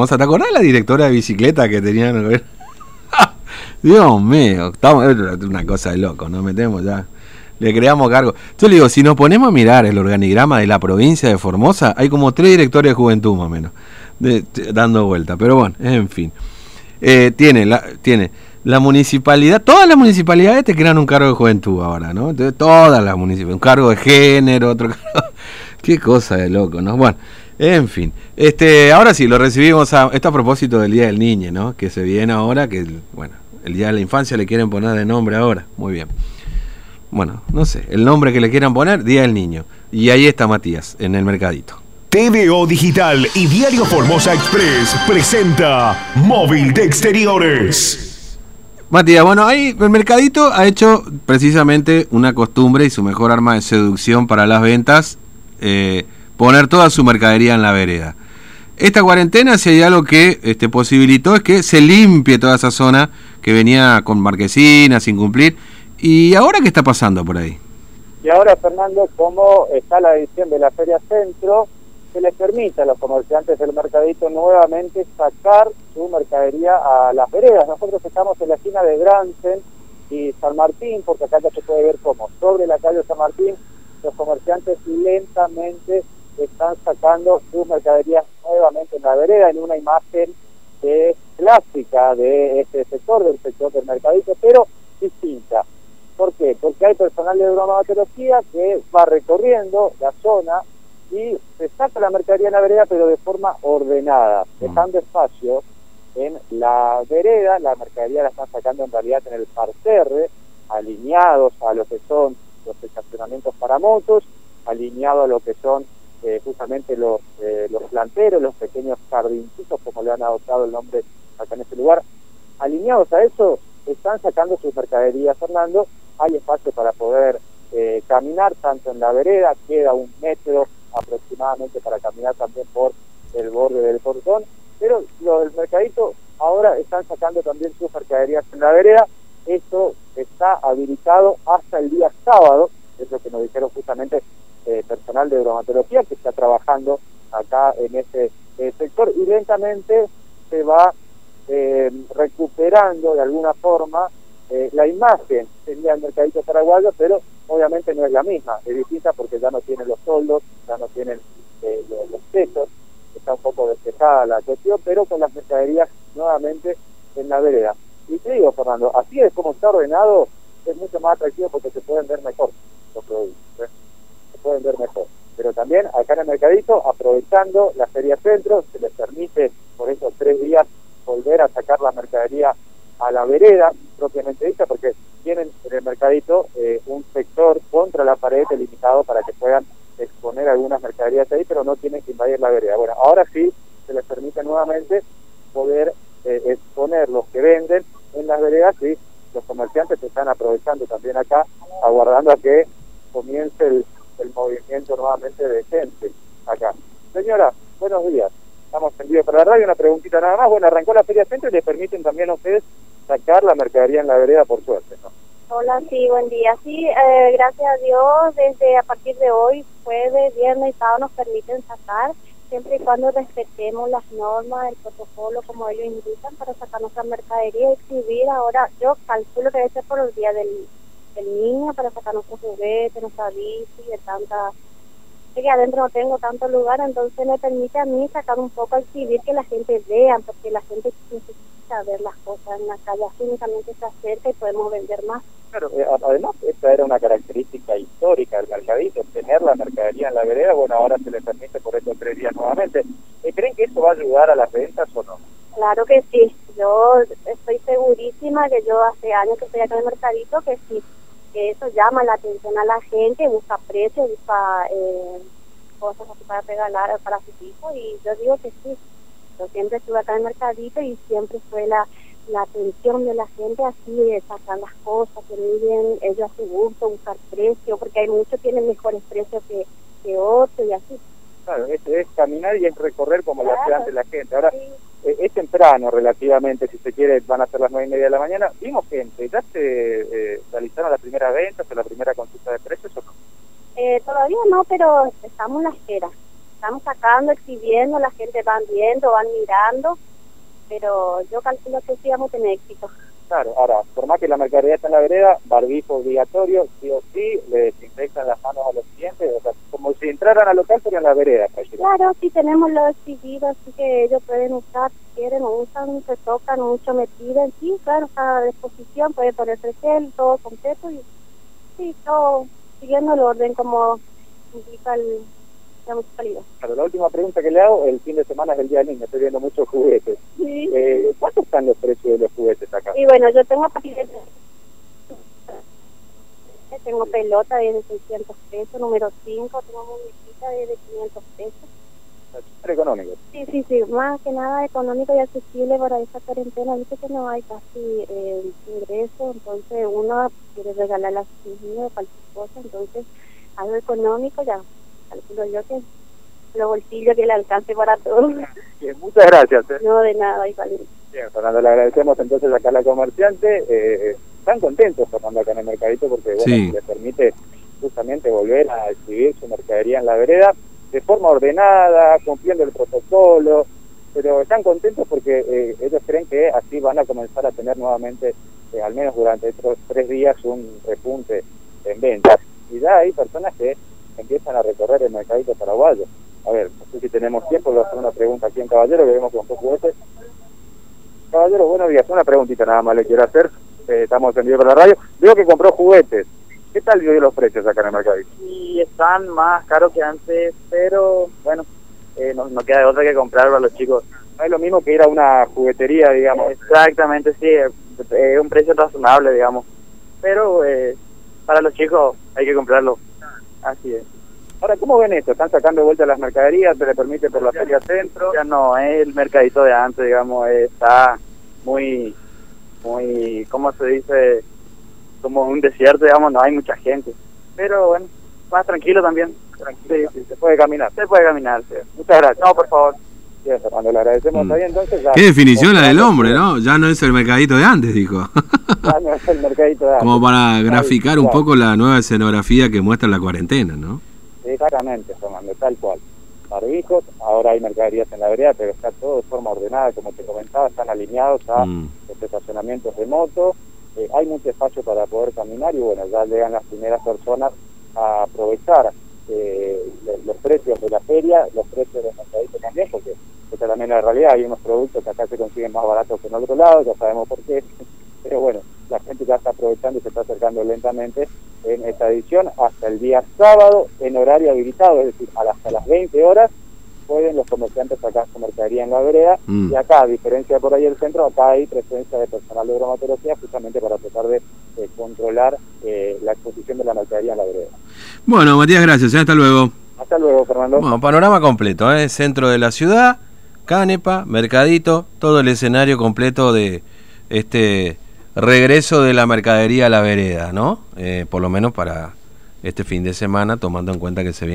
Formosa. ¿Te acordás la directora de bicicleta que tenían? Dios mío, estamos, una cosa de loco, nos metemos ya. Le creamos cargo. Yo le digo, si nos ponemos a mirar el organigrama de la provincia de Formosa, hay como tres directores de juventud más o menos, dando vuelta. Pero bueno, en fin. Eh, tiene, la, tiene la municipalidad, todas las municipalidades te crean un cargo de juventud ahora, ¿no? Entonces, todas las municipalidades, un cargo de género, otro cargo. Qué cosa de loco, ¿no? Bueno, en fin. Este, ahora sí, lo recibimos a, esto a propósito del Día del Niño, ¿no? Que se viene ahora, que, bueno, el Día de la Infancia le quieren poner de nombre ahora. Muy bien. Bueno, no sé, el nombre que le quieran poner, Día del Niño. Y ahí está Matías, en el mercadito. TVO Digital y Diario Formosa Express presenta Móvil de Exteriores. Matías, bueno, ahí el mercadito ha hecho precisamente una costumbre y su mejor arma de seducción para las ventas, eh, poner toda su mercadería en la vereda. Esta cuarentena, si hay algo que este, posibilitó, es que se limpie toda esa zona que venía con marquesinas, sin cumplir. ¿Y ahora qué está pasando por ahí? Y ahora, Fernando, como está la edición de la Feria Centro, se les permite a los comerciantes del mercadito nuevamente sacar su mercadería a las veredas. Nosotros estamos en la esquina de Bransen y San Martín, porque acá ya se puede ver cómo sobre la calle San Martín los comerciantes lentamente están sacando sus mercaderías nuevamente en la vereda en una imagen clásica de este sector, del sector del mercadito, pero distinta. ¿Por qué? Porque hay personal de bromatología que va recorriendo la zona y se saca la mercadería en la vereda, pero de forma ordenada, mm. dejando espacio en la vereda, la mercadería la están sacando en realidad en el parterre, alineados a lo que son los estacionamientos para motos, alineado a lo que son eh, justamente los, eh, los planteros, los pequeños jardincitos, como le han adoptado el nombre acá en este lugar. Alineados a eso, están sacando sus mercaderías, Fernando. Hay espacio para poder eh, caminar tanto en la vereda, queda un metro aproximadamente para caminar también por el borde del portón, pero los del mercadito ahora están sacando también sus mercaderías en la vereda. Esto está habilitado hasta el día sábado, es lo que nos dijeron justamente de bromatología que está trabajando acá en ese eh, sector y lentamente se va eh, recuperando de alguna forma la imagen sería el mercadito paraguayo, pero obviamente no es la misma, es distinta porque ya no tienen los soldos, ya no tienen los, los pesos, está un poco despejada la cuestión, pero con las mercaderías nuevamente en la vereda. Y te digo, Fernando, así es como está ordenado, es mucho más atractivo porque se pueden ver mejor los ver mejor. Pero también acá en el mercadito, aprovechando la feria centro, se les permite por esos tres días volver a sacar la mercadería a la vereda, propiamente dicha, porque tienen en el mercadito eh, un sector contra la pared delimitado para que puedan exponer algunas mercaderías ahí, pero no tienen que invadir la vereda. Bueno, ahora sí se les permite nuevamente poder eh, exponer los que venden en las veredas y los comerciantes se están aprovechando también acá, aguardando a que comience el el movimiento nuevamente de gente acá. Señora, buenos días. Estamos en vivo para la radio. Una preguntita nada más. Bueno, arrancó la Feria Centro y le permiten también a ustedes sacar la mercadería en la vereda, por suerte, ¿no? Hola, sí, buen día. Sí, eh, gracias a Dios, desde a partir de hoy, jueves, viernes y sábado nos permiten sacar, siempre y cuando respetemos las normas, el protocolo, como ellos indican, para sacar nuestra mercadería y exhibir. Ahora, yo calculo que debe ser por el día del el niño para sacar nuestros juguetes, nuestra bici, de tanta... que adentro no tengo tanto lugar, entonces me permite a mí sacar un poco, exhibir que la gente vea, porque la gente necesita ver las cosas en la calle, así únicamente se acerca y podemos vender más. Claro, eh, además esta era una característica histórica del mercadito, tener la mercadería en la vereda, bueno, ahora se le permite por estos tres días nuevamente. Eh, ¿Creen que eso va a ayudar a las ventas o no? Claro que sí, yo estoy segurísima que yo hace años que estoy acá en el mercadito, que sí, eso llama la atención a la gente, busca precios, busca eh, cosas así para regalar para sus hijos y yo digo que sí, yo siempre estuve acá en el mercadito y siempre fue la, la atención de la gente así de sacar las cosas, que viven ellos a su gusto, buscar precios, porque hay muchos que tienen mejores precios que, que otros y así. Claro, es, es caminar y es recorrer como lo hace antes la gente. Ahora, eh, es temprano relativamente, si se quiere, van a ser las nueve y media de la mañana. Vimos gente, ¿ya se eh, realizaron la primera venta, o la primera consulta de precios o no? Eh, todavía no, pero estamos en la espera. estamos sacando, exhibiendo, la gente van viendo, van mirando, pero yo calculo que sí vamos a tener éxito. Claro, ahora, por más que la mercadería está en la vereda, barbijo obligatorio, sí o sí, le desinfectan las manos a los clientes, o sea, como si entraran al local, pero en la vereda. Claro, sí tenemos lo exhibido, así que ellos pueden usar, si quieren, usan, se tocan, mucho me piden, sí, claro, está a disposición, puede ponerse gel, todo completo, y sí, todo siguiendo el orden como indica el Claro, la última pregunta que le hago, el fin de semana es el Día del Niño, estoy viendo muchos juguetes. Sí. Eh, ¿Cuántos están los precios de los juguetes acá? Y bueno, yo tengo tengo pelota de 600 pesos, número 5, tengo muñequita de 500 pesos. ¿Es económico? Sí, sí, sí, más que nada económico y accesible para esa cuarentena. Dice que no hay casi eh, ingreso, entonces uno quiere regalar a sus niños cualquier cosa, entonces algo económico ya calculo yo que los bolsillos que le alcance para todos. muchas gracias. ¿eh? No, de nada, igual. Bien, Fernando, le agradecemos entonces acá a la comerciante. Eh, están contentos, Fernando, acá en el mercadito porque bueno, les permite justamente volver a exhibir su mercadería en la vereda de forma ordenada, cumpliendo el protocolo, pero están contentos porque eh, ellos creen que así van a comenzar a tener nuevamente, eh, al menos durante estos tres días, un repunte en ventas. Y ya hay personas que empiezan a recorrer el mercadito paraguayo. A ver, no sé si tenemos tiempo, a hacer una pregunta aquí en Caballero, que vemos con poco juguetes. Caballero, buenos días, una preguntita nada más le quiero hacer, eh, estamos en vivo por la radio. Veo que compró juguetes. ¿Qué tal vio los precios acá en el mercadito? Sí, están más caros que antes, pero bueno, eh, no, no queda otra que comprarlo a los chicos. No es lo mismo que ir a una juguetería, digamos. Exactamente, sí, es un precio razonable, digamos. Pero eh, para los chicos hay que comprarlo. Así es. Ahora, ¿cómo ven esto? ¿Están sacando de vuelta las mercaderías? ¿Se le permite por la feria centro? Ya no, es el mercadito de antes, digamos, está muy, muy, ¿cómo se dice? Como un desierto, digamos, no hay mucha gente. Pero bueno, más tranquilo también. Tranquilo, sí, se puede caminar. Se puede caminar, sí. Muchas gracias. No, por favor. Sí, Fernando, le agradecemos mm. entonces. Qué definición la del hombre, ¿no? Ya no es el mercadito de antes, dijo. Ya no es el mercadito de antes. Como para graficar un poco la nueva escenografía que muestra la cuarentena, ¿no? Exactamente, Fernando, tal cual. Barbijos, ahora hay mercaderías en la vereda, pero está todo de forma ordenada, como te comentaba, están alineados a mm. los estacionamientos de moto, eh, hay mucho espacio para poder caminar y bueno, ya llegan las primeras personas a aprovechar eh, los precios de la feria, los precios de mercadito también, porque esta también es la realidad, hay unos productos que acá se consiguen más baratos que en otro lado, ya sabemos por qué, pero bueno, la gente ya está aprovechando y se está acercando lentamente en esta edición hasta el día sábado en horario habilitado, es decir, hasta las 20 horas pueden los comerciantes sacar su mercadería en la vereda mm. y acá, a diferencia por ahí del centro, acá hay presencia de personal de bromatología justamente para tratar de controlar eh, la exposición de la mercadería en la vereda. Bueno, Matías, gracias. ¿eh? Hasta luego. Hasta luego, Fernando. Bueno, panorama completo, ¿eh? centro de la ciudad, Canepa, Mercadito, todo el escenario completo de este regreso de la mercadería a la vereda, ¿no? Eh, por lo menos para este fin de semana, tomando en cuenta que se viene